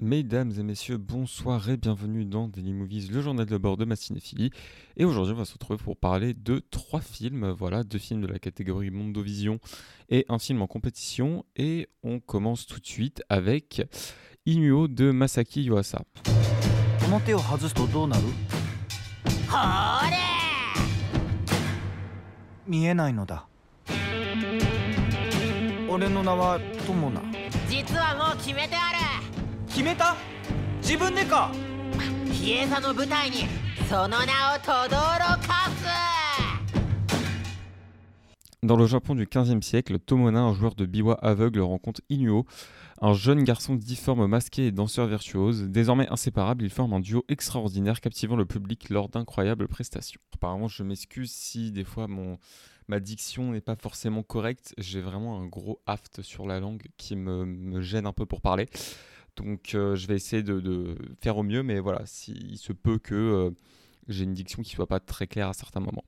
Mesdames et messieurs, bonsoir et bienvenue dans Daily Movies, le journal de bord de ma cinéphilie. Et aujourd'hui, on va se retrouver pour parler de trois films, voilà, deux films de la catégorie Mondovision et un film en compétition. Et on commence tout de suite avec Inuo de Masaki Yuasa. 決めてある決めた自分でか比叡座の舞台にその名を轟かす Dans le Japon du XVe siècle, Tomona, un joueur de biwa aveugle, rencontre Inuo, un jeune garçon difforme masqué et danseur virtuose. Désormais inséparables, ils forment un duo extraordinaire captivant le public lors d'incroyables prestations. Apparemment, je m'excuse si des fois mon, ma diction n'est pas forcément correcte. J'ai vraiment un gros aft sur la langue qui me, me gêne un peu pour parler. Donc euh, je vais essayer de, faire au mieux, mais voilà, si, il se peut que euh, j'ai une diction qui soit pas très claire à certains moments.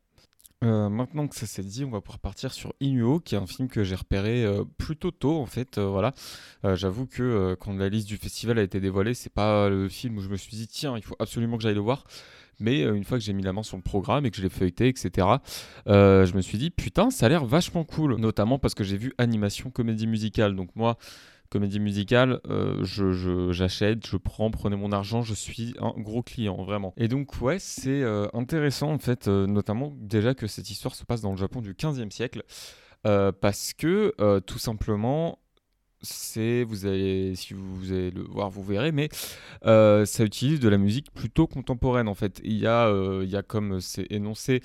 Euh, maintenant que ça s'est dit, on va pouvoir partir sur Inuo, qui est un film que j'ai repéré plutôt tôt en fait. voilà, j'avoue que quand la liste du festival a été dévoilée, c'est pas le film où je me suis dit tiens, il faut absolument que j'aille le voir. Mais une fois que j'ai mis la main sur le programme et que je l'ai feuilleté, etc., je me suis dit putain, ça a l'air vachement cool. Notamment parce que j'ai vu animation comédie musicale. Donc moi, comédie musicale, euh, je- j'achète, je, prends, prenez mon argent, je suis un gros client, vraiment. Et donc, ouais, c'est euh, intéressant, en fait, euh, notamment déjà que cette histoire se passe dans le Japon du 15e siècle, parce que, tout simplement, c'est, vous allez, si vous, allez le voir, vous verrez, mais ça utilise de la musique plutôt contemporaine, en fait. Il y a, il y a comme c'est énoncé,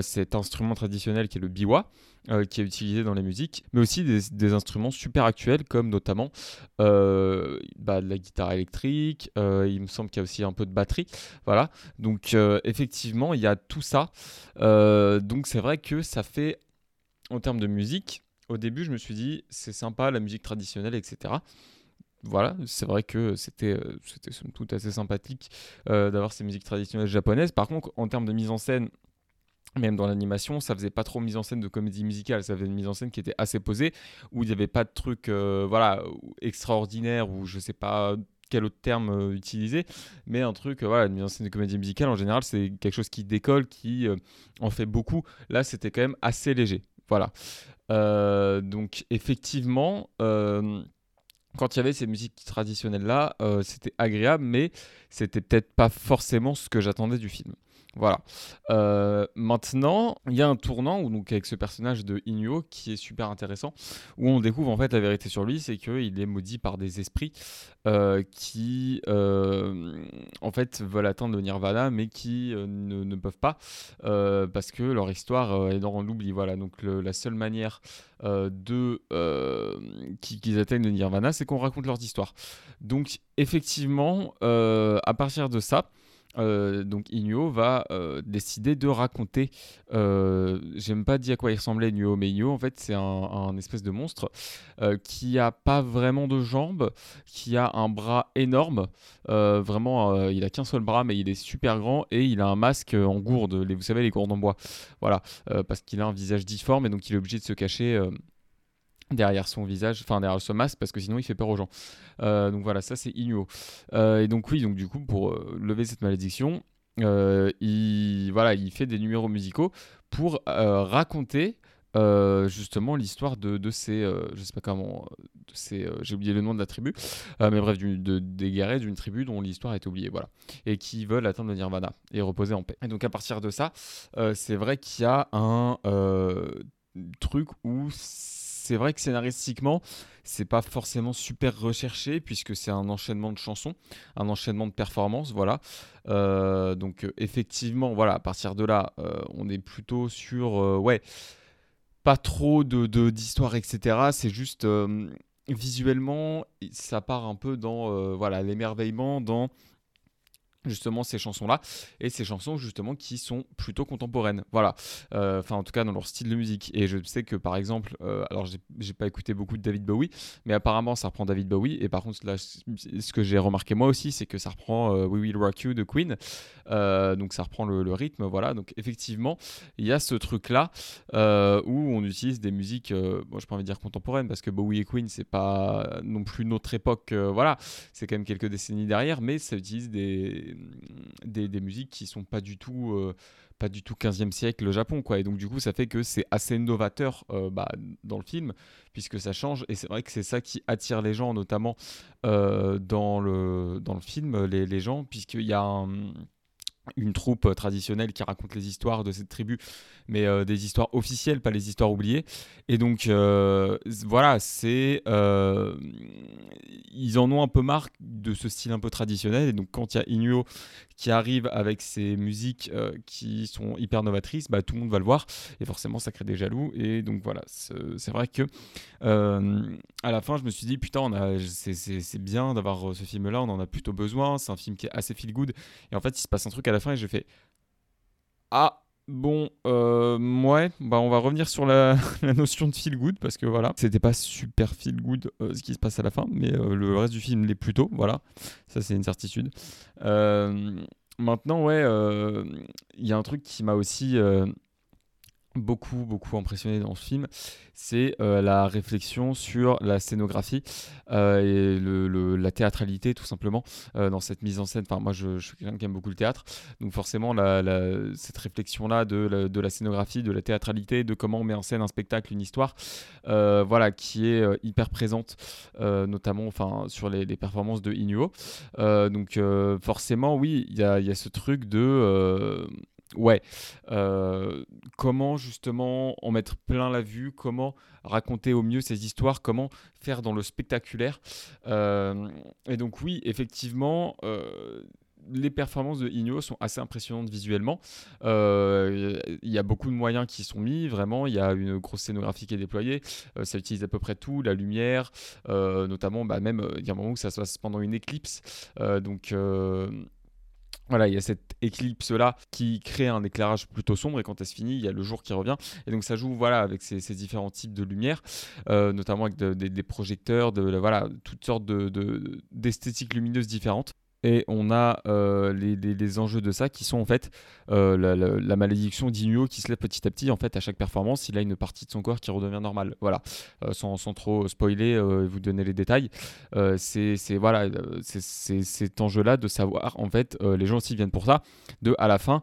cet instrument traditionnel qui est le biwa, euh, qui est utilisé dans les musiques, mais aussi des, instruments super actuels comme notamment euh, bah, de la guitare électrique, euh, il me semble qu'il y a aussi un peu de batterie, voilà. Donc effectivement, il y a tout ça. Donc c'est vrai que ça fait, en termes de musique, au début je me suis dit c'est sympa la musique traditionnelle, etc. Voilà, c'est vrai que c'était somme toute assez sympathique d'avoir ces musiques traditionnelles japonaises. Par contre, en termes de mise en scène, même dans l'animation, ça faisait pas trop mise en scène de comédie musicale, ça faisait une mise en scène qui était assez posée, où il n'y avait pas de trucs euh, voilà, extraordinaires, ou je sais pas quel autre terme euh, utiliser, mais un truc, euh, voilà, une mise en scène de comédie musicale, en général, c'est quelque chose qui décolle, qui en fait beaucoup. Là, c'était quand même assez léger. Voilà. Donc, effectivement, quand il y avait ces musiques traditionnelles-là, euh, c'était agréable, mais c'était peut-être pas forcément ce que j'attendais du film. Voilà. Euh, maintenant, il y a un tournant où, donc, avec ce personnage de Inuo qui est super intéressant, où on découvre en fait la vérité sur lui, c'est qu'il est maudit par des esprits euh, qui euh, en fait veulent atteindre le nirvana, mais qui ne, peuvent pas parce que leur histoire est dans l'oubli. Voilà. Donc la seule manière de qui- qu'ils atteignent le nirvana, c'est qu'on raconte leurs histoires. Donc effectivement, à partir de ça. Euh, donc Inuo va euh, décider de raconter. Euh, J'aime pas dire à quoi il ressemblait Inuo, mais Inuo en fait c'est un, espèce de monstre qui a pas vraiment de jambes, qui a un bras énorme. Vraiment, il a qu'un seul bras, mais il est super grand et il a un masque en gourde. Vous savez les gourdes en bois. Voilà, parce qu'il a un visage difforme et donc il est obligé de se cacher. Derrière son visage, enfin derrière ce masque parce que sinon il fait peur aux gens. Euh, donc voilà, ça c'est Inuo. Euh, et donc oui, donc du coup pour euh, lever cette malédiction, il voilà, il fait des numéros musicaux pour raconter justement l'histoire de, ces, je sais pas comment, j'ai oublié le nom de la tribu, mais bref, de, des guerriers d'une tribu dont l'histoire été oubliée, voilà, et qui veulent atteindre le nirvana et reposer en paix. Et donc à partir de ça, c'est vrai qu'il y a un truc où c'est vrai que scénaristiquement, c'est pas forcément super recherché puisque c'est un enchaînement de chansons, un enchaînement de performances, voilà. Euh, donc euh, effectivement, voilà, à partir de là, euh, on est plutôt sur, ouais, pas trop de d'histoire, etc. C'est juste visuellement, ça part un peu dans, voilà, l'émerveillement, dans justement ces chansons là et ces chansons justement qui sont plutôt contemporaines. Voilà. Euh, enfin en tout cas dans leur style de musique. Et je sais que par exemple euh, alors j'ai- pas écouté beaucoup de David Bowie mais apparemment ça reprend David Bowie. Et par contre là ce que j'ai remarqué moi aussi c'est que ça reprend euh, We Will Rock You de Queen. Euh, donc ça reprend le, rythme voilà. Donc effectivement il y a ce truc là où on utilise des musiques bon je pas envie de dire contemporaines parce que Bowie et Queen c'est pas non plus notre époque voilà. C'est quand même quelques décennies derrière, mais ça utilise des, des, musiques qui sont pas du tout, euh, pas du tout 15e siècle au Japon, quoi. Et donc, du coup, ça fait que c'est assez novateur euh, bah, dans le film, puisque ça change. Et c'est vrai que c'est ça qui attire les gens, notamment euh, dans, le, dans le film, les, les gens, puisqu'il y a un une troupe euh, traditionnelle qui raconte les histoires de cette tribu, mais euh, des histoires officielles, pas les histoires oubliées. Et donc, euh, voilà, c'est. ils en ont un peu marre de ce style un peu traditionnel. Et donc, quand il y a Inuo qui arrive avec ses musiques euh, qui sont hyper novatrices, bah, tout le monde va le voir. Et forcément, ça crée des jaloux. Et donc, voilà, c'est vrai que. euh, à la fin, je me suis dit, putain, c'est- bien d'avoir euh, ce film-là, on en a plutôt besoin. C'est un film qui est assez feel good. Et en fait, il se passe un truc à la fin et j'ai fait Ah, bon, euh, ouais, bah on va revenir sur la, notion de feel good parce que voilà, c'était pas super feel good euh, ce qui se passe à la fin, mais euh, le reste du film l'est plutôt, voilà, ça c'est une certitude. Maintenant, ouais, il y a un truc qui m'a aussi. Beaucoup beaucoup impressionné dans ce film c'est euh, la réflexion sur la scénographie euh, et le- la théâtralité tout simplement euh, dans cette mise en scène. Enfin, moi, je, je suis quelqu'un qui aime beaucoup le théâtre, donc forcément, la- cette réflexion-là de, la- de la scénographie, de la théâtralité, de comment on met en scène un spectacle, une histoire, voilà, qui est hyper présente, notamment, enfin, sur les, performances de Inuo. Donc, forcément, oui, il y y a ce truc de Ouais, euh, comment justement en mettre plein la vue, comment raconter au mieux ces histoires, comment faire dans le spectaculaire? Euh, et donc oui, effectivement, euh, les performances de Igno sont assez impressionnantes visuellement. Il y a beaucoup de moyens qui sont mis, vraiment. Il y a une grosse scénographie qui est déployée. Ça utilise à peu près tout, la lumière, notamment bah, même, il y a un moment où ça se passe pendant une éclipse. Donc... voilà, il y a cette éclipse-là qui crée un éclairage plutôt sombre et quand elle se finit, il y a le jour qui revient. Et donc ça joue voilà, avec ces, différents types de lumière, euh, notamment avec de- des- projecteurs, de, voilà, toutes sortes de- de- d'esthétiques lumineuses différentes. Et on a euh, les, enjeux de ça qui sont en fait euh, la, malédiction d'Inuo qui se lève petit à petit. En fait, à chaque performance, il a une partie de son corps qui redevient normale. Voilà, Euh, sans, trop spoiler vous donner les détails. C'est voilà, c'est- cet enjeu-là de savoir, en fait, les gens aussi viennent pour ça, de à la fin,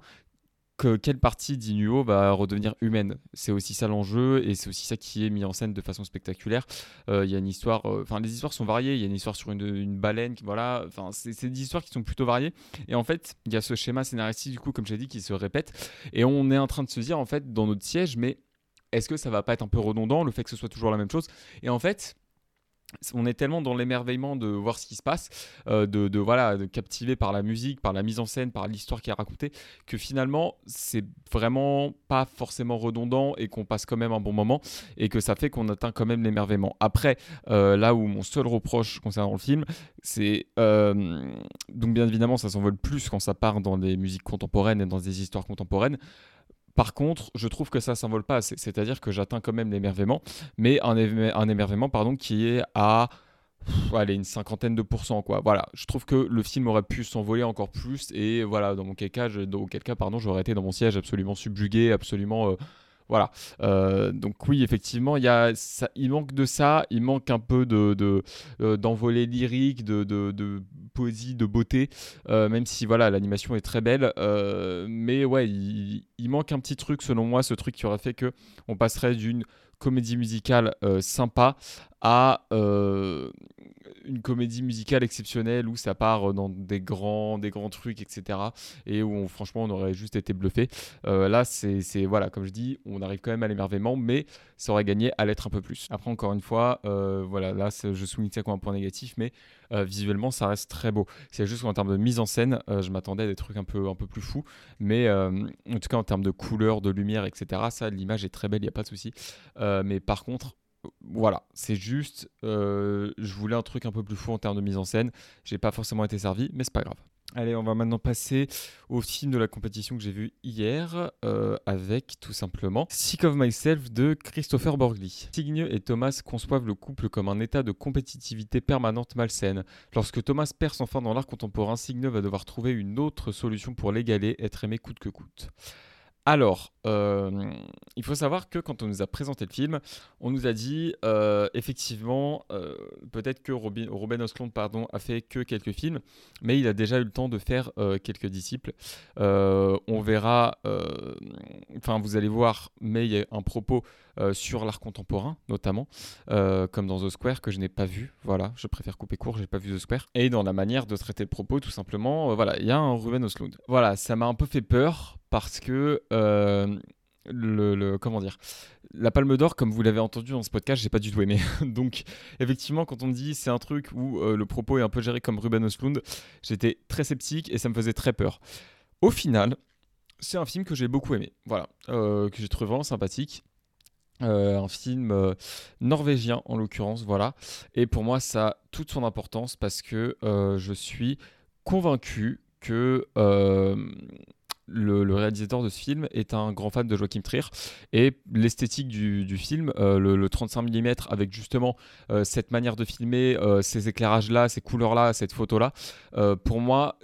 que quelle partie d'Inuo va redevenir humaine? C'est aussi ça l'enjeu et c'est aussi ça qui est mis en scène de façon spectaculaire. Euh, Il y a une histoire, euh, enfin les histoires sont variées. Il y a une histoire sur une, baleine, qui- voilà. Enfin c'est des histoires qui sont plutôt variées. Et en fait, il y a ce schéma scénaristique du coup, comme j'ai dit, qui se répète. Et on est en train de se dire en fait dans notre siège, mais est-ce que ça va pas être un peu redondant le fait que ce soit toujours la même chose? Et en fait on est tellement dans l'émerveillement de voir ce qui se passe, euh, de, voilà, de captiver par la musique, par la mise en scène, par l'histoire qui est racontée, que finalement c'est vraiment pas forcément redondant et qu'on passe quand même un bon moment et que ça fait qu'on atteint quand même l'émerveillement. Après, euh, là où mon seul reproche concernant le film, c'est euh, donc bien évidemment ça s'envole plus quand ça part dans des musiques contemporaines et dans des histoires contemporaines. Par contre, je trouve que ça s'envole pas assez. C'est-à-dire que j'atteins quand même l'émerveillement, mais un, éme- un émerveillement pardon, qui est à une cinquantaine de pourcents. Quoi. Voilà, je trouve que le film aurait pu s'envoler encore plus. Et voilà, dans mon cas pardon, j'aurais été dans mon siège absolument subjugué, absolument. euh, voilà. Euh, donc oui, effectivement, il, manque de ça, il manque un peu euh, d'envolée lyrique, de, poésie, de beauté, euh, même si voilà, l'animation est très belle. mais ouais, il, manque un petit truc selon moi, ce truc qui aurait fait que on passerait d'une comédie musicale sympa à euh, une comédie musicale exceptionnelle où ça part dans des grands, des grands trucs, etc. Et où on- franchement on aurait juste été bluffé. Euh, là, c'est voilà, comme je dis, on arrive quand même à l'émerveillement, mais ça aurait gagné à l'être un peu plus. Après, encore une fois, euh, voilà, là je souligne ça comme un point négatif, mais euh, visuellement ça reste très beau. C'est juste qu'en termes de mise en scène, euh, je m'attendais à des trucs un peu, un peu plus fous, mais euh, en tout cas en termes de couleur, de lumière, etc. Ça, l'image est très belle, il n'y a pas de souci. Euh, mais par contre, voilà, c'est juste, euh, je voulais un truc un peu plus fou en termes de mise en scène. J'ai pas forcément été servi, mais c'est pas grave. Allez, on va maintenant passer au film de la compétition que j'ai vu hier euh, avec tout simplement Sick of Myself de Christopher Borgli. Signe et Thomas conçoivent le couple comme un état de compétitivité permanente malsaine. Lorsque Thomas perd son fin dans l'art contemporain, Signe va devoir trouver une autre solution pour l'égaler, être aimé coûte que coûte. Alors, euh, il faut savoir que quand on nous a présenté le film, on nous a dit euh, effectivement, euh, peut-être que Robin, pardon, a fait que quelques films, mais il a déjà eu le temps de faire quelques disciples. on verra, enfin vous allez voir, mais il y a un propos sur l'art contemporain notamment, comme dans The Square que je n'ai pas vu. Voilà, je préfère couper court, j'ai pas vu The Square. Et dans la manière de traiter le propos, tout simplement, voilà, il y a un Ruben Östlund. Voilà, ça m'a un peu fait peur parce que euh, le, comment dire la Palme d'Or, comme vous l'avez entendu dans ce podcast, j'ai pas du tout aimé. Donc effectivement, quand on me dit c'est un truc où euh, le propos est un peu géré comme Ruben Östlund, j'étais très sceptique et ça me faisait très peur. Au final, c'est un film que j'ai beaucoup aimé, voilà, euh, que j'ai trouvé vraiment sympathique. Un film norvégien en l'occurrence, voilà. Et pour moi, ça a toute son importance parce que je suis convaincu que le, réalisateur de ce film est un grand fan de Joachim Trier et l'esthétique du, film, euh, le, 35 mm avec justement euh, cette manière de filmer, euh, ces éclairages-là, ces couleurs-là, cette photo-là, pour moi,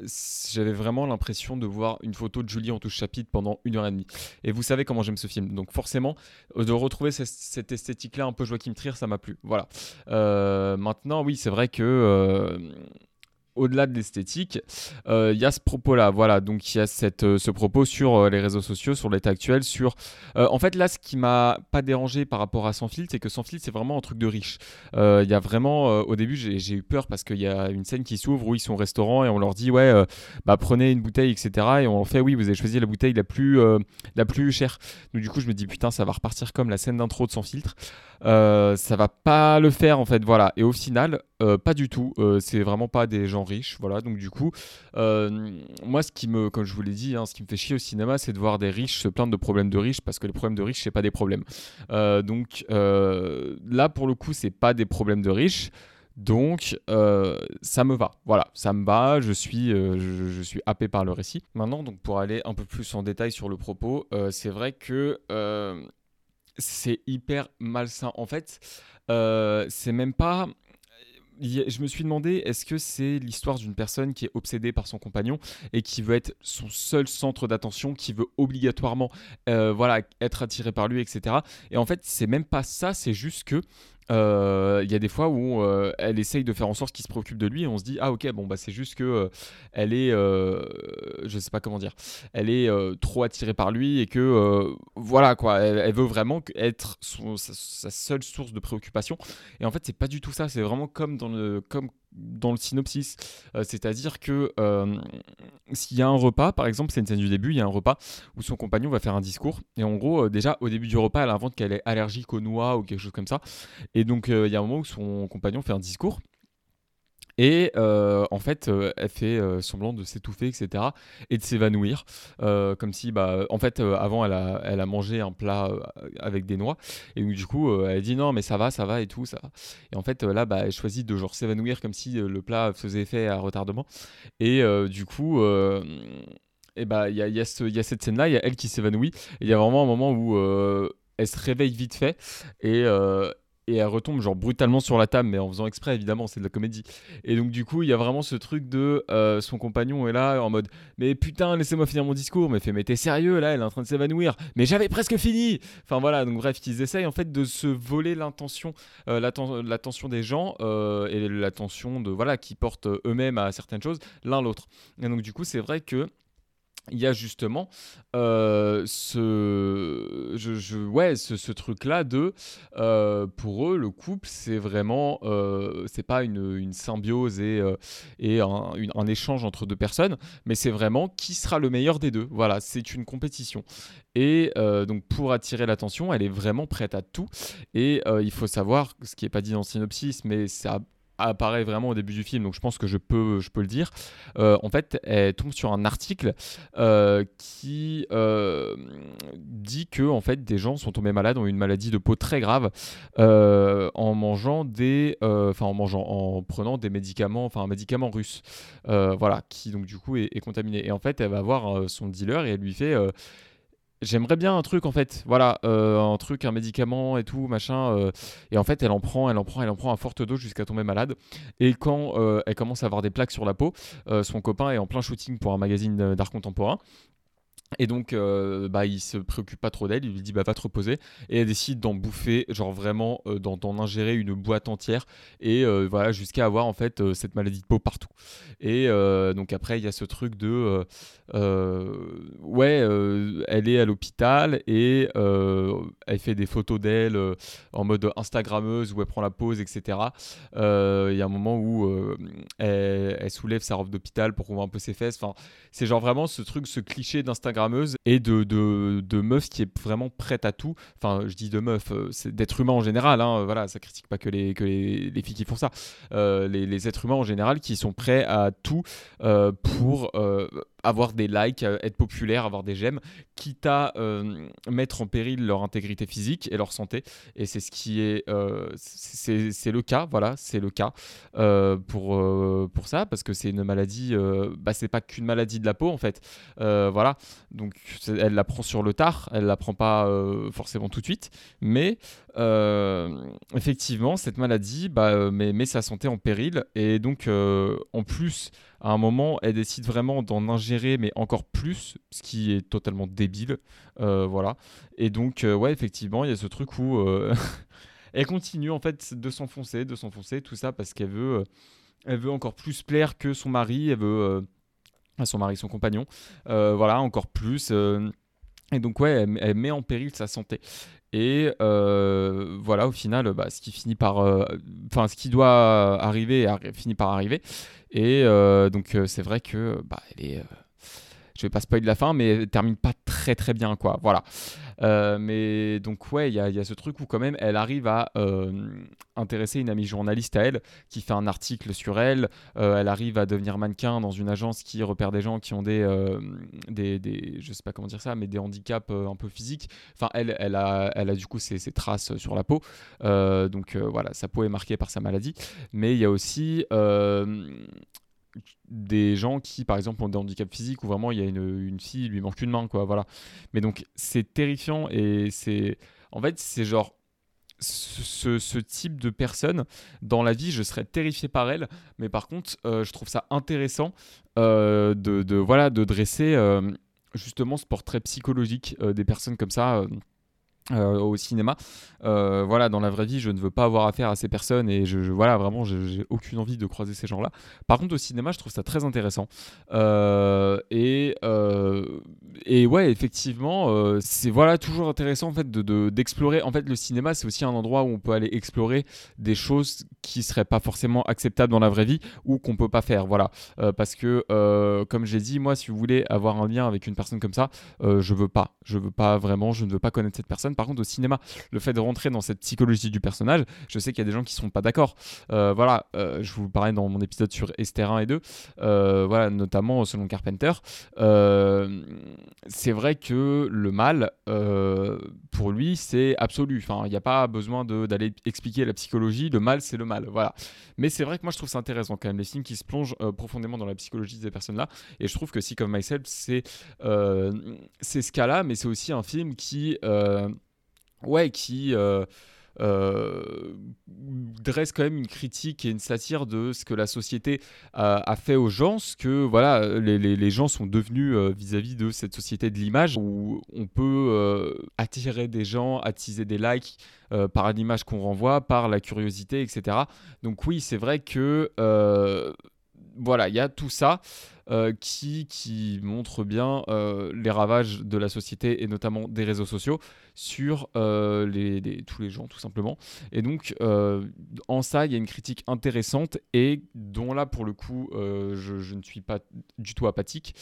j'avais vraiment l'impression de voir une photo de Julie en touche chapitre pendant une heure et demie. Et vous savez comment j'aime ce film, donc forcément, de retrouver cette, cette esthétique-là un peu Joachim Trier, ça m'a plu. Voilà. maintenant, oui, c'est vrai que au-delà de l'esthétique, euh, il y a ce propos-là. Voilà, donc il y a cette, euh, ce propos sur euh, les réseaux sociaux, sur l'état actuel, sur... en fait, là, ce qui m'a pas dérangé par rapport à Sans filtre, c'est que Sans filtre, c'est vraiment un truc de riche. Il y a vraiment... au début, j'ai eu peur parce qu'il y a une scène qui s'ouvre où ils sont au restaurant et on leur dit, ouais, bah, prenez une bouteille, etc. Et on fait, oui, vous avez choisi la bouteille la plus, la plus chère. Donc du coup, je me dis, putain, ça va repartir comme la scène d'intro de Sans filtre. Ça va pas le faire, en fait, voilà. Et au final, pas du tout. c'est vraiment pas des gens riches. Voilà, donc du coup, euh, moi, ce qui me, comme je vous l'ai dit, hein, ce qui me fait chier au cinéma, c'est de voir des riches se plaindre de problèmes de riches parce que les problèmes de riches, c'est pas des problèmes. Euh, donc euh, là, pour le coup, c'est pas des problèmes de riches. Donc, ça me va. Voilà, ça me va. Je suis, je, suis happé par le récit. Maintenant, donc pour aller un peu plus en détail sur le propos, c'est vrai que c'est hyper malsain. En fait, c'est même pas je me suis demandé, est-ce que c'est l'histoire d'une personne qui est obsédée par son compagnon et qui veut être son seul centre d'attention, qui veut obligatoirement euh, voilà, être attiré par lui, etc. Et en fait, c'est même pas ça, c'est juste que euh, il y a des fois où euh, elle essaye de faire en sorte qu'il se préoccupe de lui et on se dit ah ok bon bah c'est juste que euh, elle est je sais pas comment dire elle est trop attirée par lui et que voilà quoi. Elle, veut vraiment être sa, seule source de préoccupation. Et en fait c'est pas du tout ça. C'est vraiment comme dans le comme dans le synopsis. Euh, c'est-à-dire que euh, s'il y a un repas, par exemple, c'est une scène du début, il y a un repas où son compagnon va faire un discours. Et en gros, euh, déjà, au début du repas, elle invente qu'elle est allergique aux noix ou quelque chose comme ça. Et donc, il y a un moment où son compagnon fait un discours. Et euh, en fait, euh, elle fait euh, semblant de s'étouffer, etc. Et de s'évanouir. comme si, bah, en fait, avant, elle a, elle a mangé un plat avec des noix. Et donc, du coup, elle dit non, mais ça va, ça va et tout. Ça Et en fait, là, bah, elle choisit de genre s'évanouir comme si le plat faisait effet à retardement. Et du coup. et bah, il y a, y, y a, cette scène-là, il y a elle qui s'évanouit. Et il y a vraiment un moment où elle se réveille vite fait. Et, et elle retombe genre brutalement sur la table, mais en faisant exprès évidemment, c'est de la comédie. Et donc du coup, il y a vraiment ce truc de euh, son compagnon est là en mode mais putain, laissez-moi finir mon discours, mais fait mais t'es sérieux là, elle est en train de s'évanouir, mais j'avais presque fini. Enfin voilà, donc bref, qu'ils essayent en fait de se voler l'intention, euh, l'attention des gens euh, et l'attention de voilà qui portent eux-mêmes à certaines choses l'un l'autre. Et donc du coup, c'est vrai que il y a justement euh, ce, je, ouais, ce, truc-là de, euh, pour eux, le couple, c'est vraiment, euh, c'est pas une, symbiose et, et un, échange entre deux personnes, mais c'est vraiment qui sera le meilleur des deux. Voilà, c'est une compétition. Et donc, pour attirer l'attention, elle est vraiment prête à tout. Et il faut savoir, ce qui n'est pas dit dans le synopsis, mais ça apparaît vraiment au début du film, donc je pense que je peux, je peux le dire. Euh, en fait, elle tombe sur un article euh, qui euh, dit que en fait des gens sont tombés malades, ont eu une maladie de peau très grave en mangeant des, enfin en mangeant, en prenant des médicaments, enfin un médicament russe, voilà, qui donc du coup est, est, contaminé. Et en fait, elle va voir son dealer et elle lui fait j'aimerais bien un truc en fait. Voilà euh, un truc un médicament et tout machin euh, et en fait elle en prend elle en prend elle en prend à forte dose jusqu'à tomber malade. Et quand euh, elle commence à avoir des plaques sur la peau son copain est en plein shooting pour un magazine d'art contemporain et donc, euh, bah, il se préoccupe pas trop d'elle, il lui dit bah va te reposer, et elle décide d'en bouffer, genre vraiment euh, d'en, ingérer une boîte entière, et euh, voilà jusqu'à avoir en fait cette maladie de peau partout. Et donc après il y a ce truc de ouais, elle est à l'hôpital et elle fait des photos d'elle en mode Instagrammeuse où elle prend la pause, etc. Il y a un moment où elle, soulève sa robe d'hôpital pour qu'on voit un peu ses fesses. C'est genre vraiment ce truc, ce cliché d'Instagram et de, de, meuf qui est vraiment prête à tout. Enfin, je dis de meuf, euh, c'est d'être humain en général. Hein, voilà, ça critique pas que les, filles qui font ça. Euh, les, les, êtres humains en général qui sont prêts à tout euh, pour avoir des likes, être populaire, avoir des j'aime, quitte à mettre en péril leur intégrité physique et leur santé. Et c'est ce qui est, c'est le cas, voilà, c'est le cas pour pour ça parce que c'est une maladie, bah c'est pas qu'une maladie de la peau en fait, voilà. Donc elle la prend sur le tard, elle la prend pas euh, forcément tout de suite, mais euh, effectivement cette maladie bah, euh, met, sa santé en péril et donc en plus à un moment elle décide vraiment d'en ingérer mais encore plus, ce qui est totalement débile, voilà. Et donc ouais effectivement il y a ce truc où elle continue en fait de s'enfoncer, de s'enfoncer, tout ça parce qu'elle veut, elle veut encore plus plaire que son mari, elle veut à son mari, son compagnon. Euh, voilà, encore plus. Euh, et donc, ouais, elle, met en péril sa santé. Et euh, voilà, au final, bah, ce qui finit par. Enfin, ce qui doit arriver finit par arriver. Et donc, c'est vrai que. Bah, elle est je vais pas spoiler la fin, mais elle termine pas très très bien, quoi. Voilà. Euh, mais donc, ouais, il y, a ce truc où, quand même, elle arrive à euh, intéresser une amie journaliste à elle qui fait un article sur elle. Euh, elle arrive à devenir mannequin dans une agence qui repère des gens qui ont des, je sais pas comment dire ça, mais des handicaps un peu physiques. Enfin, elle, elle a, elle a du coup ses, ses traces sur la peau. donc, voilà, sa peau est marquée par sa maladie. Mais il y a aussi des gens qui, par exemple, ont des handicaps physiques où vraiment il y a une, une fille, il lui manque une main, quoi, voilà. Mais donc, c'est terrifiant et c'est. En fait, c'est genre. Ce, ce, type de personne dans la vie je serais terrifié par elle mais par contre euh, je trouve ça intéressant euh, de, de, voilà de dresser euh, justement ce portrait psychologique des personnes comme ça euh, au cinéma. Euh, voilà, dans la vraie vie, je ne veux pas avoir affaire à ces personnes et je, voilà, vraiment, j'ai aucune envie de croiser ces gens-là. Par contre, au cinéma, je trouve ça très intéressant. Euh, et, et ouais, effectivement, c'est voilà toujours intéressant en fait de d'explorer. en fait, le cinéma, c'est aussi un endroit où on peut aller explorer des choses qui seraient pas forcément acceptables dans la vraie vie ou qu'on peut pas faire. Voilà, parce que comme j'ai dit, moi, si vous voulez avoir un lien avec une personne comme ça, je veux pas, je veux pas vraiment, je ne veux pas connaître cette personne par contre, au cinéma, le fait de rentrer dans cette psychologie du personnage, je sais qu'il y a des gens qui ne sont pas d'accord. Euh, voilà, euh, je vous parlais dans mon épisode sur Esther 1 et 2, euh, voilà, notamment selon Carpenter. c'est vrai que le mal, pour lui, c'est absolu. Enfin, il n'y a pas besoin d'aller expliquer la psychologie. Le mal, c'est le mal. Voilà. Mais c'est vrai que moi, je trouve ça intéressant quand même, les films qui se plongent profondément dans la psychologie de ces personnes-là. Et je trouve que si, comme Myself, c'est ce cas-là, mais c'est aussi un film qui ouais, qui euh, euh, dresse quand même une critique et une satire de ce que la société a, fait aux gens, ce que voilà, les, gens sont devenus euh, vis-à-vis de cette société de l'image où on peut attirer des gens, attiser des likes par l'image qu'on renvoie, par la curiosité, etc. Donc oui, c'est vrai que voilà, il y a tout ça. Qui, qui montre bien les ravages de la société et notamment des réseaux sociaux sur euh, les, tous les gens tout simplement. Et donc en ça, il y a une critique intéressante et dont là pour le coup, je, je, ne suis pas du tout apathique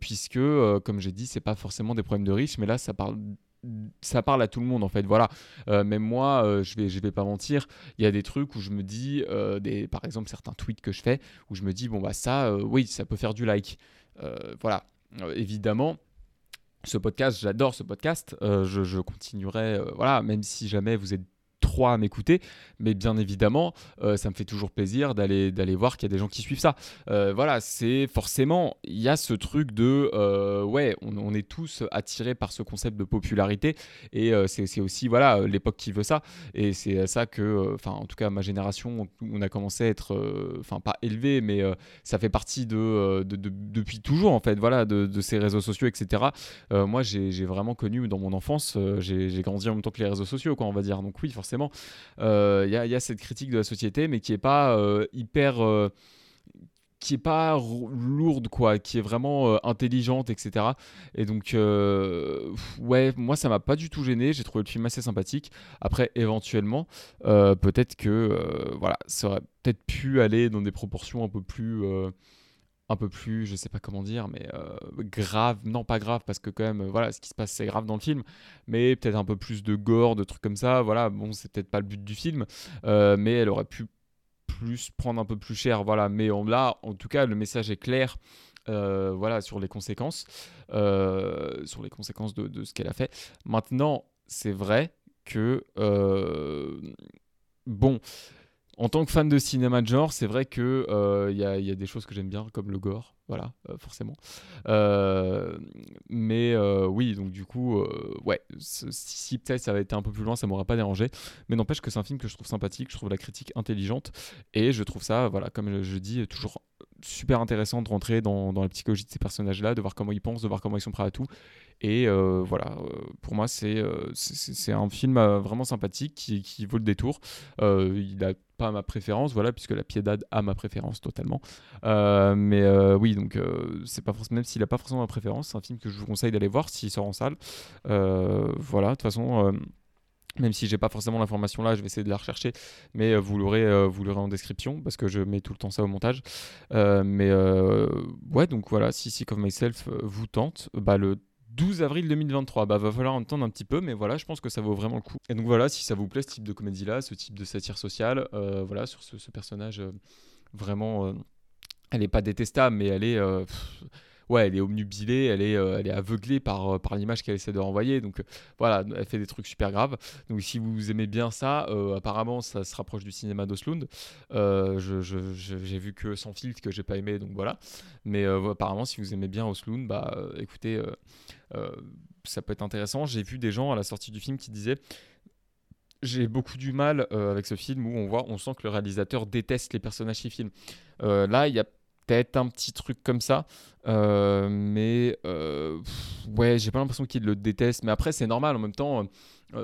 puisque comme j'ai dit, c'est pas forcément des problèmes de riches, mais là ça parle ça parle à tout le monde en fait. Voilà. Euh, même moi euh, je vais je vais pas mentir il y a des trucs où je me dis euh, des par exemple certains tweets que je fais où je me dis bon bah ça euh, oui ça peut faire du like. Euh, voilà. Euh, évidemment ce podcast j'adore ce podcast Euh, je, continuerai euh, voilà même si jamais vous êtes trois à m'écouter. Mais bien évidemment euh, ça me fait toujours plaisir d'aller d'aller voir qu'il y a des gens qui suivent ça. Euh, voilà c'est forcément il y a ce truc de euh, ouais on, est tous attirés par ce concept de popularité. Et c'est aussi voilà l'époque qui veut ça. Et c'est ça que enfin en tout cas ma génération on a commencé à être enfin pas élevé mais ça fait partie de, de- de- depuis toujours en fait voilà de, ces réseaux sociaux etc moi j'ai vraiment connu dans mon enfance j'ai grandi en même temps que les réseaux sociaux quoi on va dire. Donc oui forcément euh, il y, a, il y a cette critique de la société mais qui est pas euh, hyper euh, qui est pas lourde quoi qui est vraiment euh, intelligente etc et donc euh, ouais moi ça m'a pas du tout gêné. J'ai trouvé le film assez sympathique. Après éventuellement euh, peut-être que euh, voilà ça aurait peut-être pu aller dans des proportions un peu plus euh, un peu plus je sais pas comment dire mais euh, grave non pas grave parce que quand même euh, voilà ce qui se passe c'est grave dans le film mais peut-être un peu plus de gore de trucs comme ça voilà bon c'est peut-être pas le but du film euh, mais elle aurait pu plus prendre un peu plus cher voilà mais on, là en tout cas le message est clair voilà sur les conséquences sur les conséquences de, ce qu'elle a fait. Maintenant c'est vrai que bon en tant que fan de cinéma de genre, c'est vrai que euh, il y, a- des choses que j'aime bien, comme le gore, voilà, euh, forcément. Euh, mais oui, donc du coup, ouais, si, peut-être ça avait été un peu plus loin, ça m'aurait pas dérangé. Mais n'empêche que c'est un film que je trouve sympathique, je trouve la critique intelligente, et je trouve ça, voilà, comme je dis, toujours super intéressant de rentrer dans, la psychologie de ces personnages-là, de voir comment ils pensent, de voir comment ils sont prêts à tout. Et euh, voilà, euh, pour moi, c'est euh, un film vraiment sympathique qui, qui vaut le détour. Il n'a pas ma préférence, voilà, puisque La Piedade a ma préférence totalement. Mais oui, donc c'est pas forcément, même s'il n'a pas forcément ma préférence, c'est un film que je vous conseille d'aller voir s'il sort en salle. Voilà, de toute façon. Même si j'ai pas forcément l'information là, je vais essayer de la rechercher, mais euh, vous l'aurez, euh, vous l'aurez en description parce que je mets tout le temps ça au montage. Euh, mais ouais, donc voilà, si Sick of Myself vous tente, bah le 12 avril 2023, bah va falloir entendre un petit peu, mais voilà, je pense que ça vaut vraiment le coup. Et donc voilà, si ça vous plaît ce type de comédie là, ce type de satire sociale, voilà, sur ce, personnage vraiment, elle est pas détestable, mais elle est ouais, elle est obnubilée, elle est, euh, elle est aveuglée par, euh, par l'image qu'elle essaie de renvoyer. Donc euh, voilà, elle fait des trucs super graves. Donc si vous aimez bien ça, apparemment ça se rapproche du cinéma d'Oslund. J'ai vu que sans filtre que j'ai pas aimé, donc voilà. Mais apparemment si vous aimez bien Oslund, bah écoutez, ça peut être intéressant. J'ai vu des gens à la sortie du film qui disaient j'ai beaucoup du mal avec ce film où on voit, on sent que le réalisateur déteste les personnages qui filment. Là, il y a peut-être un petit truc comme ça, euh, mais euh, ouais, j'ai pas l'impression qu'il le déteste. Mais après, c'est normal en même temps. euh,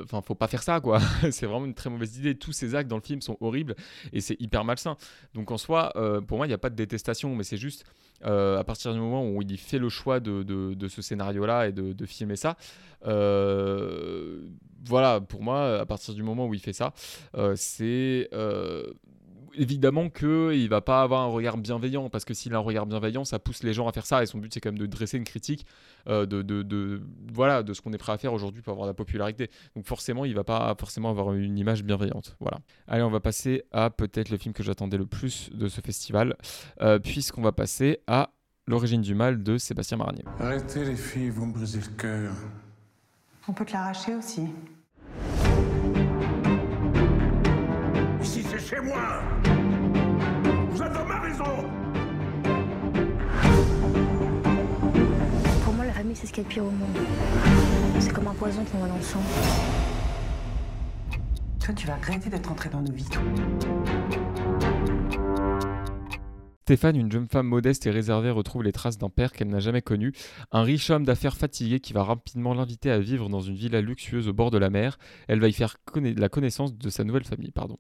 Enfin, faut pas faire ça, quoi. c'est vraiment une très mauvaise idée. Tous ces actes dans le film sont horribles et c'est hyper malsain. Donc en soi, pour moi, il n'y a pas de détestation, mais c'est juste à partir du moment où il fait le choix de, ce scénario-là et de, filmer ça. voilà, pour moi, à partir du moment où il fait ça, c'est évidemment que il va pas avoir un regard bienveillant parce que s'il a un regard bienveillant, ça pousse les gens à faire ça et son but c'est quand même de dresser une critique euh, de, de, de- voilà de ce qu'on est prêt à faire aujourd'hui pour avoir de la popularité. Donc forcément, il va pas forcément avoir une image bienveillante. Voilà. Allez, on va passer à peut-être le film que j'attendais le plus de ce festival, euh, puisqu'on va passer à L'origine du mal de Sébastien Marnier. Arrêtez les filles, vous me brisez le cœur. On peut te l'arracher aussi. Chez moi Vous êtes dans ma maison Pour moi, la famille, c'est ce qu'il y a de pire au monde. C'est comme un poison qu'on voit dans le sang. Toi, tu vas regretter d'être entré dans nos vies. Stéphane, une jeune femme modeste et réservée, retrouve les traces d'un père qu'elle n'a jamais connu. Un riche homme d'affaires fatigué qui va rapidement l'inviter à vivre dans une villa luxueuse au bord de la mer. Elle va y faire conna- la connaissance de sa nouvelle famille. Pardon.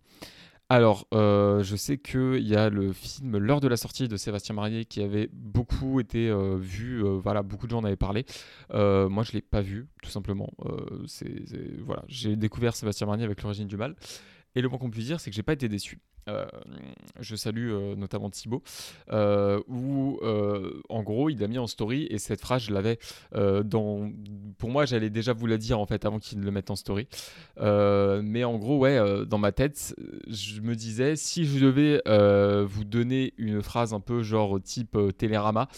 Alors, euh, je sais qu'il y a le film L'heure de la sortie de Sébastien Marier qui avait beaucoup été euh, vu, euh, voilà, beaucoup de gens en avaient parlé. Moi, je ne l'ai pas vu, tout simplement. Voilà, j'ai découvert Sébastien Marier avec l'origine du mal. Et le moins qu'on puisse dire, c'est que j'ai pas été déçu. Euh, je salue euh, notamment Thibaut, euh, où en gros il l'a mis en story et cette phrase, je l'avais dans. Pour moi, j'allais déjà vous la dire en fait avant qu'il ne le mette en story. Mais en gros, ouais, dans ma tête, je me disais si je devais vous donner une phrase un peu genre type Télérama.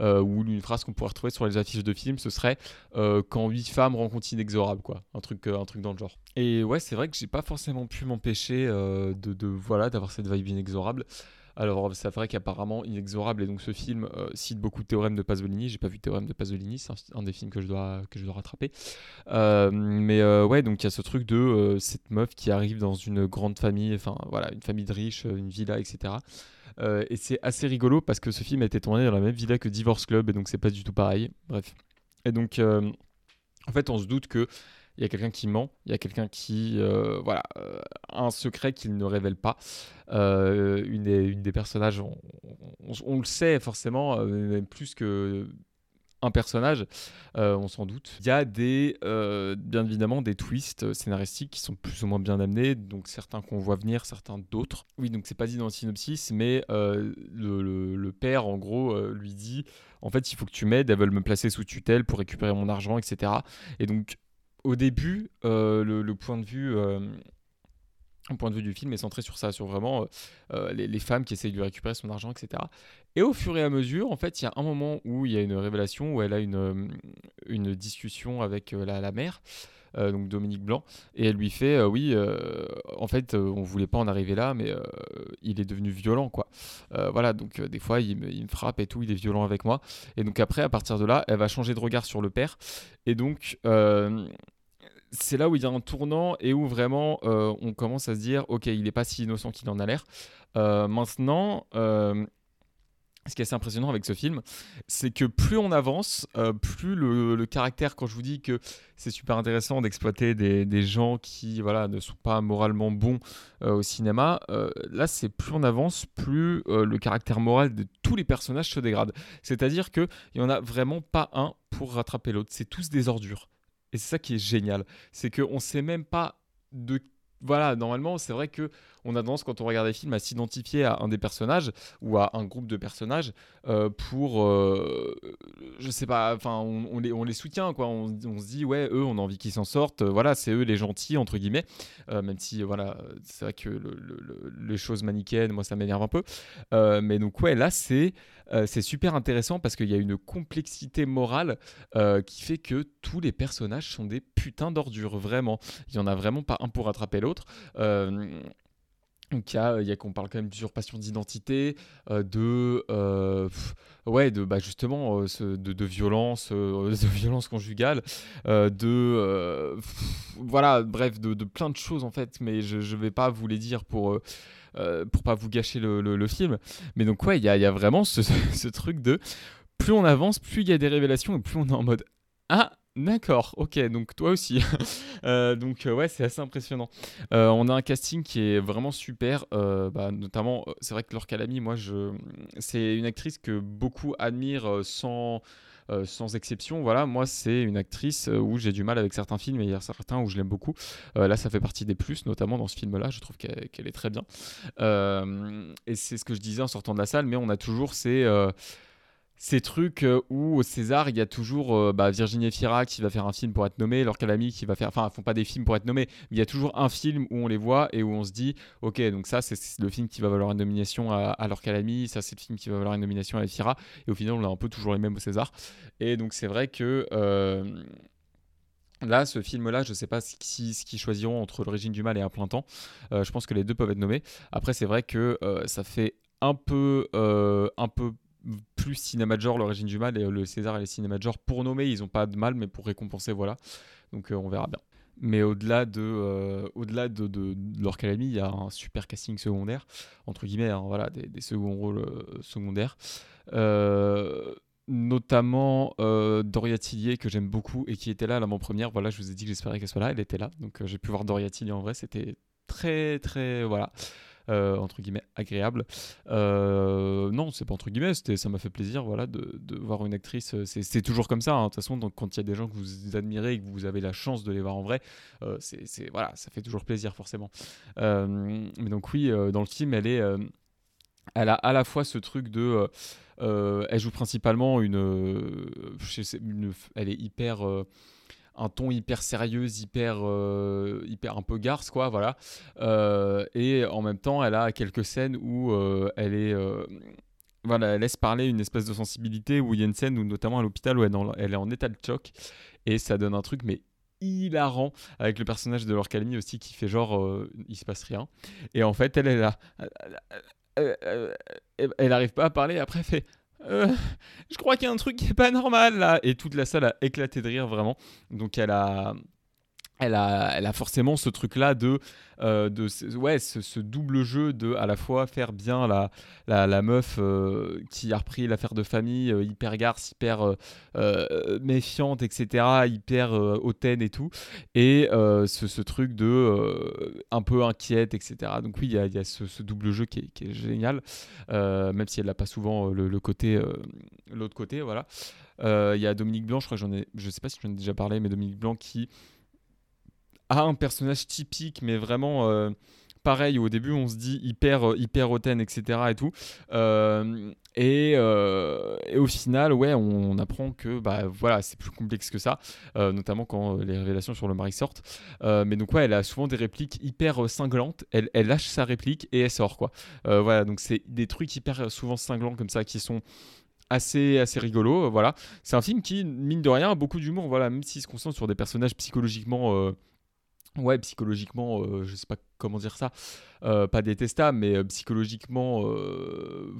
Euh, ou une phrase qu'on pourrait retrouver sur les affiches de films, ce serait euh, quand huit femmes rencontrent inexorable, quoi, un truc, euh, un dans le genre. Et ouais, c'est vrai que j'ai pas forcément pu m'empêcher de voilà d'avoir cette vibe inexorable. Alors, c'est vrai qu'apparemment, Inexorable, et donc ce film euh, cite beaucoup de théorèmes de Pasolini. J'ai pas vu Théorème de Pasolini, c'est un, des films que je dois, rattraper. Euh, mais euh, ouais, donc il y a ce truc de cette meuf qui arrive dans une grande famille, enfin voilà, une famille de riches, une villa, etc. Et c'est assez rigolo parce que ce film a été tourné dans la même villa que Divorce Club, et donc c'est pas du tout pareil. Bref. Et donc, en fait, on se doute que. Il y a quelqu'un qui ment, il y a quelqu'un qui euh, voilà, euh, a un secret qu'il ne révèle pas. Euh, une, des, personnages, on, le sait forcément, euh, même plus que un personnage, euh, on s'en doute. Il y a des, euh, bien évidemment des twists scénaristiques qui sont plus ou moins bien amenés, donc certains qu'on voit venir, certains d'autres. Oui, donc c'est pas dit dans le synopsis, mais euh, le, père, en gros, euh, lui dit en fait, il faut que tu m'aides, elles veulent me placer sous tutelle pour récupérer mon argent, etc. Et donc, au début, euh, le, point de vue. euh, point de vue du film est centré sur ça, sur vraiment euh, les, femmes qui essayent de lui récupérer son argent, etc. Et au fur et à mesure, en fait, il y a un moment où il y a une révélation, où elle a une, une discussion avec la mère, euh, donc Dominique Blanc, et elle lui fait, euh, oui, euh, en fait, on voulait pas en arriver là, mais il est devenu violent, quoi. Voilà, donc des fois, il me, frappe et tout, il est violent avec moi. Et donc après, à partir de là, elle va changer de regard sur le père, et donc... c'est là où il y a un tournant et où vraiment on commence à se dire ok il n'est pas si innocent qu'il en a l'air maintenant ce qui est assez impressionnant avec ce film, c'est que plus on avance, euh, plus le, caractère, quand je vous dis que c'est super intéressant d'exploiter des, gens qui voilà, ne sont pas moralement bons euh, au cinéma, euh, là c'est plus on avance, plus le caractère moral de tous les personnages se dégrade. C'est-à-dire qu'il n'y en a vraiment pas un pour rattraper l'autre, c'est tous des ordures. Et c'est ça qui est génial, c'est qu'on ne sait même pas de... Voilà, normalement, c'est vrai que on a tendance, quand on regarde des films, à s'identifier à un des personnages ou à un groupe de personnages euh, pour, euh, je sais pas, enfin, on, les, on soutient, quoi. On, se dit, ouais, eux, on a envie qu'ils s'en sortent. euh, voilà, c'est eux les gentils, entre guillemets. Même si, voilà, c'est vrai que le- le- le- les choses manichéennes, moi, ça m'énerve un peu. Mais donc, ouais, là, c'est super intéressant parce qu'il y a une complexité morale qui fait que tous les personnages sont des putains d'ordures, vraiment. Il y en a vraiment pas un pour rattraper l'autre. Donc il y a, il y a qu'on parle quand même d'usurpation d'identité, euh, de euh, ouais de bah justement euh, de, de violence, euh, de violence conjugale, euh, de euh, voilà bref de, de plein de choses en fait, mais je je vais pas vous les dire pour euh, euh, pour pas vous gâcher le, le- film. Mais donc ouais il y a, y a vraiment ce, ce truc de plus on avance, plus il y a des révélations et plus on est en mode ah D'accord, ok, donc toi aussi. Euh, donc euh, ouais, c'est assez impressionnant. Euh, on a un casting qui est vraiment super, bah, notamment, c'est vrai que Laure Calamy, moi, je... c'est une actrice que beaucoup admirent sans, sans exception. Voilà, moi, c'est une actrice où j'ai du mal avec certains films et il y a certains où je l'aime beaucoup. Là, ça fait partie des plus, notamment dans ce film-là, je trouve qu'elle est très bien. Et c'est ce que je disais en sortant de la salle, mais on a toujours ces... ces trucs euh, où au César, il y a toujours euh, bah, Virginie Fira qui va faire un film pour être nommée, Laure Calamy qui va faire. Enfin, ils font pas des films pour être nommés, mais il y a toujours un film où on les voit et où on se dit Ok, donc ça, c'est- le film qui va valoir une nomination à, à Calamy, ça, c'est le film qui va valoir une nomination à Fira. Et au final, on a un peu toujours les mêmes au César. Et donc, c'est vrai que. euh, Là, ce film-là, je sais pas si, ce qu'ils choisiront entre L'origine du mal et Un plein temps. Euh, je pense que les deux peuvent être nommés. Après, c'est vrai que ça fait un peu plus cinéma genre l'origine du mal et euh, le César et les cinémas de genre pour nommer ils ont pas de mal mais pour récompenser voilà. Donc euh, on verra bien. Mais au-delà de euh, au-delà de, leur calamie il y a un super casting secondaire entre guillemets hein, voilà des, seconds rôles euh, secondaires. Notamment Doria Tillier que j'aime beaucoup et qui était là l'avant-première voilà je vous ai dit que j'espérais qu'elle soit là elle était là. Donc j'ai pu voir Doria Tillier en vrai c'était très très voilà euh, entre guillemets agréable. Euh, non, c'est pas entre guillemets, ça m'a fait plaisir voilà, de, voir une actrice. euh, C'est, toujours comme ça, hein, de toute façon, quand il y a des gens que vous admirez et que vous avez la chance de les voir en vrai, euh, c'est, voilà, ça fait toujours plaisir forcément. Mais donc oui, dans le film, elle est... elle a à la fois ce truc de. elle joue principalement une, Elle est hyper. Un ton hyper sérieux, hyper, euh, hyper un peu garce, quoi, voilà. Euh, et en même temps, elle a quelques scènes où euh, elle est. voilà, elle laisse parler une espèce de sensibilité où il y a une scène où, notamment à l'hôpital, où elle, est en- état de choc et ça donne un truc, mais hilarant avec le personnage de Laure Calamy aussi qui fait genre il se passe rien et en fait elle est là elle arrive pas à parler après elle fait Euh, je crois qu'il y a un truc qui est pas normal là. Et toute la salle a éclaté de rire vraiment. Donc elle a elle a, forcément ce truc-là de, euh, ouais, ce, double jeu de à la fois faire bien la, meuf euh, qui a repris l'affaire de famille, euh, hyper garce, hyper méfiante, etc., hyper hautaine et tout, et ce, truc de un peu inquiète, etc. Donc oui, il y a, ce, double jeu qui est, génial, même si elle n'a pas souvent le, côté, l'autre côté, voilà. Il y a Dominique Blanc, je crois que j'en ai, je sais pas si j'en ai déjà parlé, mais Dominique Blanc qui a un personnage typique, mais vraiment euh, pareil. Au début, on se dit hyper, euh, hyper hautaine, etc. Et tout. Euh, euh, et au final, ouais, on, apprend que bah, voilà, c'est plus complexe que ça, notamment quand les révélations sur le mari sortent. Mais donc, ouais, elle a souvent des répliques hyper cinglantes. Elle, elle lâche sa réplique et elle sort, quoi. Voilà, donc c'est des trucs hyper souvent cinglants comme ça qui sont assez assez rigolo voilà c'est un film qui mine de rien a beaucoup d'humour voilà même s'il se concentre sur des personnages psychologiquement ouais psychologiquement euh, je sais pas comment dire ça. Euh, pas détestable mais euh, psychologiquement euh,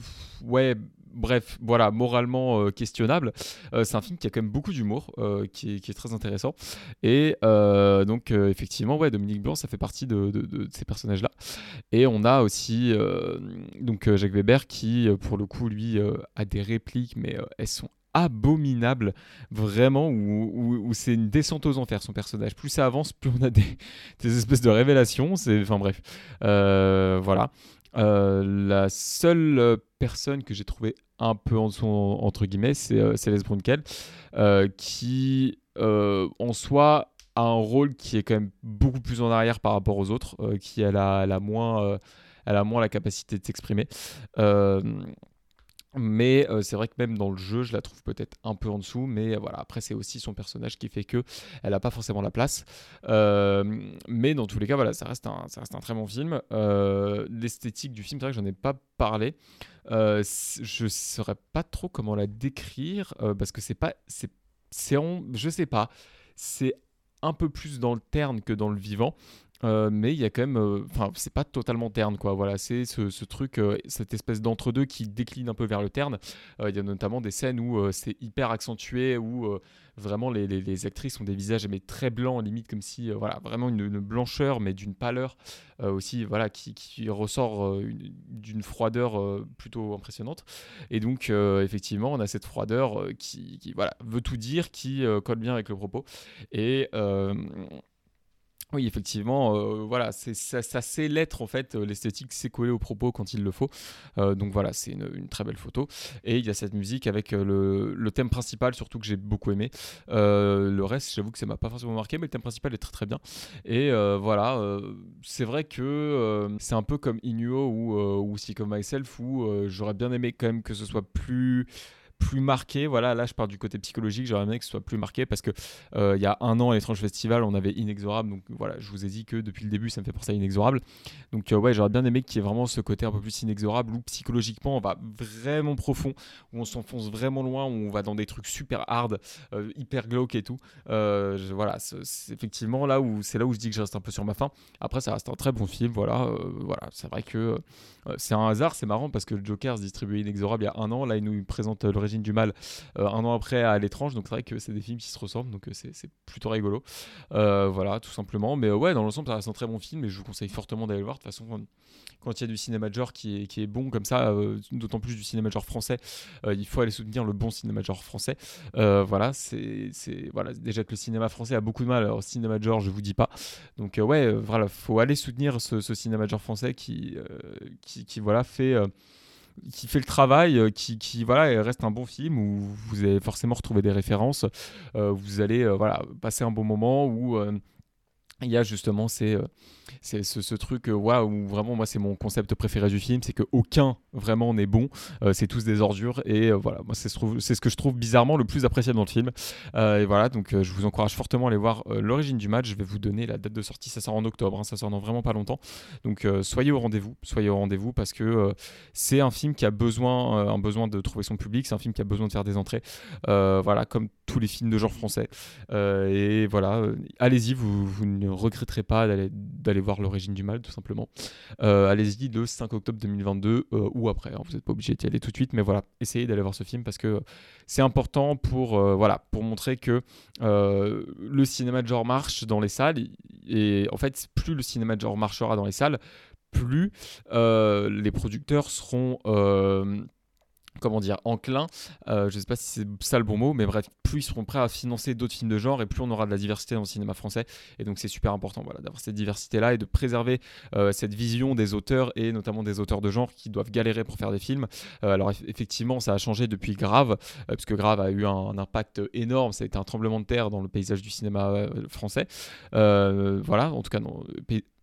ouais bref voilà moralement questionnable. C'est un film qui a quand même beaucoup d'humour qui, est, très intéressant. Et donc effectivement ouais Dominique Blanc ça fait partie de, de- ces personnages là et on a aussi donc Jacques Weber qui pour le coup lui a des répliques mais elles sont abominables vraiment où, où- c'est une descente aux enfers son personnage. Plus ça avance plus on a des, espèces de révélations c'est enfin bref. Euh, voilà. Euh, la seule personne que j'ai trouvé un peu en dessous en- entre guillemets c'est euh, Céleste Brunkel qui en soi a un rôle qui est quand même beaucoup plus en arrière par rapport aux autres qui elle a, elle a moins elle a moins la capacité de s'exprimer mais euh, c'est vrai que même dans le jeu, je la trouve peut-être un peu en dessous. Mais voilà, après, c'est aussi son personnage qui fait que elle n'a pas forcément la place. Euh, mais dans tous les cas, voilà, ça reste un, ça reste un très bon film. Euh, L'esthétique du film, c'est vrai que j'en ai pas parlé. Je saurais pas trop comment la décrire parce que c'est pas, c'est, c'est en- je sais pas, c'est un peu plus dans le terne que dans le vivant. Euh, mais il y a quand même, euh, enfin, c'est pas totalement terne, quoi. Voilà, c'est ce, ce truc, euh, cette espèce d'entre-deux qui décline un peu vers le terne. Il y a notamment des scènes où c'est hyper accentué, où vraiment les, les- actrices ont des visages mais très blancs, limite comme si, voilà, vraiment une, blancheur, mais d'une pâleur aussi, voilà, qui, qui ressort une- d'une froideur plutôt impressionnante. Et donc, effectivement, on a cette froideur qui, qui, voilà, veut tout dire, qui colle bien avec le propos. Et oui, effectivement, euh, voilà, ça, sait l'être en fait. euh, L'esthétique s'est collée au propos quand il le faut. Euh, donc voilà, c'est une, très belle photo. Et il y a cette musique avec le, thème principal, surtout que j'ai beaucoup aimé. Le reste, j'avoue que ça m'a pas forcément marqué, mais le thème principal est très très bien. Et voilà, c'est vrai que c'est un peu comme Inuo ou, ou of Myself où j'aurais bien aimé quand même que ce soit plus plus marqué. Voilà, là je pars du côté psychologique, j'aurais aimé que ce soit plus marqué parce que euh, il y a un an à l'étrange festival, on avait Inexorable, donc voilà, je vous ai dit que depuis le début ça me fait penser à Inexorable. Donc euh, ouais, j'aurais bien aimé qu'il y ait vraiment ce côté un peu plus inexorable où psychologiquement on va vraiment profond, où on s'enfonce vraiment loin, où on va dans des trucs super hard, euh, hyper glauque et tout. Voilà, c'est effectivement là où c'est là où je dis que je reste un peu sur ma fin. Après, ça reste un très bon film, voilà. voilà, c'est vrai que c'est un hasard, c'est marrant parce que le Joker se distribuait Inexorable il y a un an, là il nous présente euh, du mal euh, un an après à l'étrange, donc c'est vrai que c'est des films qui se ressemblent, donc euh, c'est plutôt rigolo. Euh, voilà, tout simplement. Mais ouais, dans l'ensemble, ça reste un très bon film et je vous conseille fortement d'aller le voir. De toute façon, quand- il y a du cinéma de genre qui est, qui est bon comme ça, d'autant plus du cinéma de genre français, il faut aller soutenir le bon cinéma de genre français. Voilà, c'est voilà, déjà que le cinéma français a beaucoup de mal, alors cinéma de genre, je vous dis pas. Donc ouais, voilà, faut aller soutenir ce, cinéma de genre français qui, qui, qui, voilà fait. Qui fait le travail, euh, qui, qui voilà reste un bon film où vous allez forcément retrouver des références, euh, vous allez euh, voilà passer un bon moment où il y a justement ces, euh, c'est ce, truc euh, waouh vraiment moi c'est mon concept préféré du film c'est que aucun vraiment n'est bon. Euh, c'est tous des ordures et voilà. Moi c'est ce, que je trouve bizarrement le plus appréciable dans le film. Et voilà donc je vous encourage fortement à aller voir l'origine du match. Je vais vous donner la date de sortie. Ça sort en octobre hein, ça sort dans vraiment pas longtemps. Donc soyez au rendez-vous. Soyez au rendez-vous parce que c'est un film qui a besoin un besoin de trouver son public. C'est un film qui a besoin de faire des entrées. Voilà comme tous les films de genre français. Et voilà allez-y vous ne regretterez pas d'aller voir l'origine du mal, tout simplement. Euh, allez-y le 5 octobre 2022 euh, ou après. Hein, vous n'êtes pas obligé d'y aller tout de suite, mais voilà, essayez d'aller voir ce film parce que c'est important pour, euh, voilà, pour montrer que le cinéma de genre marche dans les salles. Et en fait, plus le cinéma de genre marchera dans les salles, plus les producteurs seront comment dire, enclin, euh, je ne sais pas si c'est ça le bon mot, mais bref, plus ils seront prêts à financer d'autres films de genre et plus on aura de la diversité dans le cinéma français. Et donc c'est super important voilà, d'avoir cette diversité-là et de préserver euh, cette vision des auteurs et notamment des auteurs de genre qui doivent galérer pour faire des films. Euh, alors effectivement, ça a changé depuis Grave, puisque Grave a eu un, impact énorme, ça a été un tremblement de terre dans le paysage du cinéma français. voilà, en tout cas,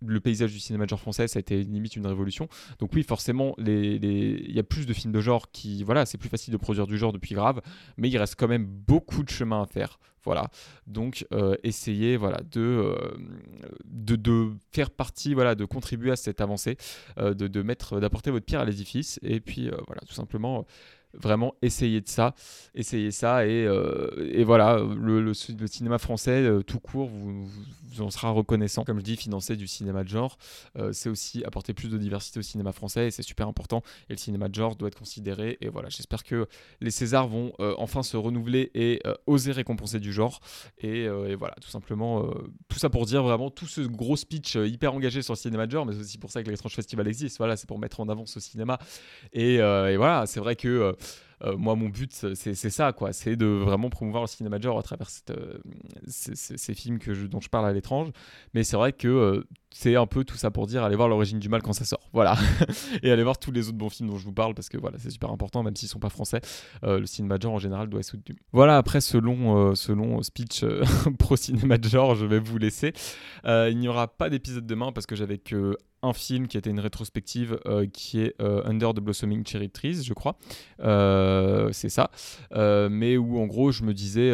le paysage du cinéma de genre français, ça a été limite une révolution. Donc oui, forcément, il y a plus de films de genre qui, voilà, c'est plus facile de produire du genre depuis Grave, mais il reste quand même beaucoup de chemin à faire. Voilà. Donc euh, essayez voilà, de, euh, de, faire partie, voilà, de contribuer à cette avancée, euh, de mettre, d'apporter votre pierre à l'édifice, et puis voilà, tout simplement vraiment essayez de ça, essayez ça et, euh, et voilà, le, le, cinéma français euh, tout court vous, vous, en sera reconnaissant. Comme je dis, financer du cinéma de genre, euh, c'est aussi apporter plus de diversité au cinéma français et c'est super important. Et le cinéma de genre doit être considéré. Et voilà, j'espère que les Césars vont enfin se renouveler et oser récompenser du genre. Et, voilà, tout simplement, tout ça pour dire vraiment tout ce gros speech hyper engagé sur le cinéma de genre, mais c'est aussi pour ça que l'étrange festival existe. Voilà, c'est pour mettre en avant ce cinéma. Et, voilà, c'est vrai que moi, mon but, c'est ça, quoi. C'est de vraiment promouvoir le cinéma major à travers euh, ces, films que dont je parle à l'étrange. Mais c'est vrai que euh, c'est un peu tout ça pour dire allez voir l'origine du mal quand ça sort. Voilà. et allez voir tous les autres bons films dont je vous parle parce que voilà, c'est super important, même s'ils sont pas français. le cinéma genre en général doit être soutenu. Voilà, après ce long, ce long speech pro cinéma de genre, je vais vous laisser. il n'y aura pas d'épisode demain parce que j'avais que un film qui était une rétrospective euh, qui est euh, Under the Blossoming Cherry Trees, je crois. Euh, c'est ça. mais où en gros, je me disais,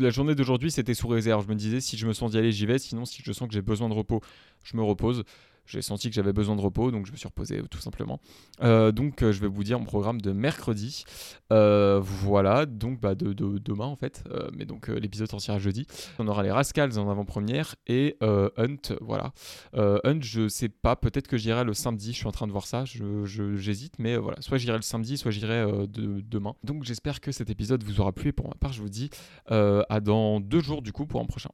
la journée d'aujourd'hui, c'était sous réserve. Je me disais, si je me sens d'y aller, j'y vais. Sinon, si je sens que j'ai besoin de repos, je me repose j'ai senti que j'avais besoin de repos, donc je me suis reposé tout simplement. Euh, donc euh, je vais vous dire mon programme de mercredi. Euh, voilà, donc bah, de, demain en fait, mais donc l'épisode sortira jeudi. On aura les Rascals en avant-première et Hunt, voilà. Hunt, je sais pas, peut-être que j'irai le samedi, je suis en train de voir ça, j'hésite, je, mais voilà, soit j'irai le samedi, soit j'irai de, demain. Donc j'espère que cet épisode vous aura plu et pour ma part, je vous dis à dans deux jours du coup pour un prochain.